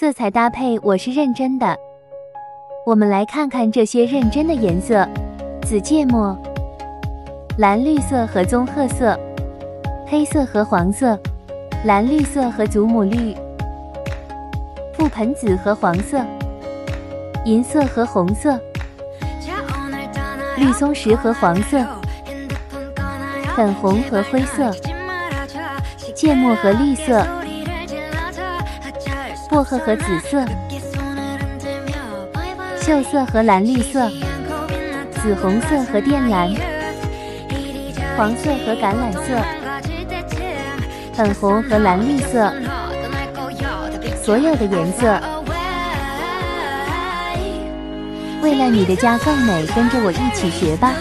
色彩搭配我是认真的。我们来看看这些认真的颜色：紫芥末、蓝绿色和棕褐色、黑色和黄色、蓝绿色和祖母绿、覆盆子和黄色、银色和红色、绿松石和黄色、粉红和灰色、芥末和绿色。薄荷和紫色，锈色和蓝绿色，紫红色和靛蓝，黄色和橄榄色，粉红和蓝绿色，所有的颜色。为了你的家更美，跟着我一起学吧。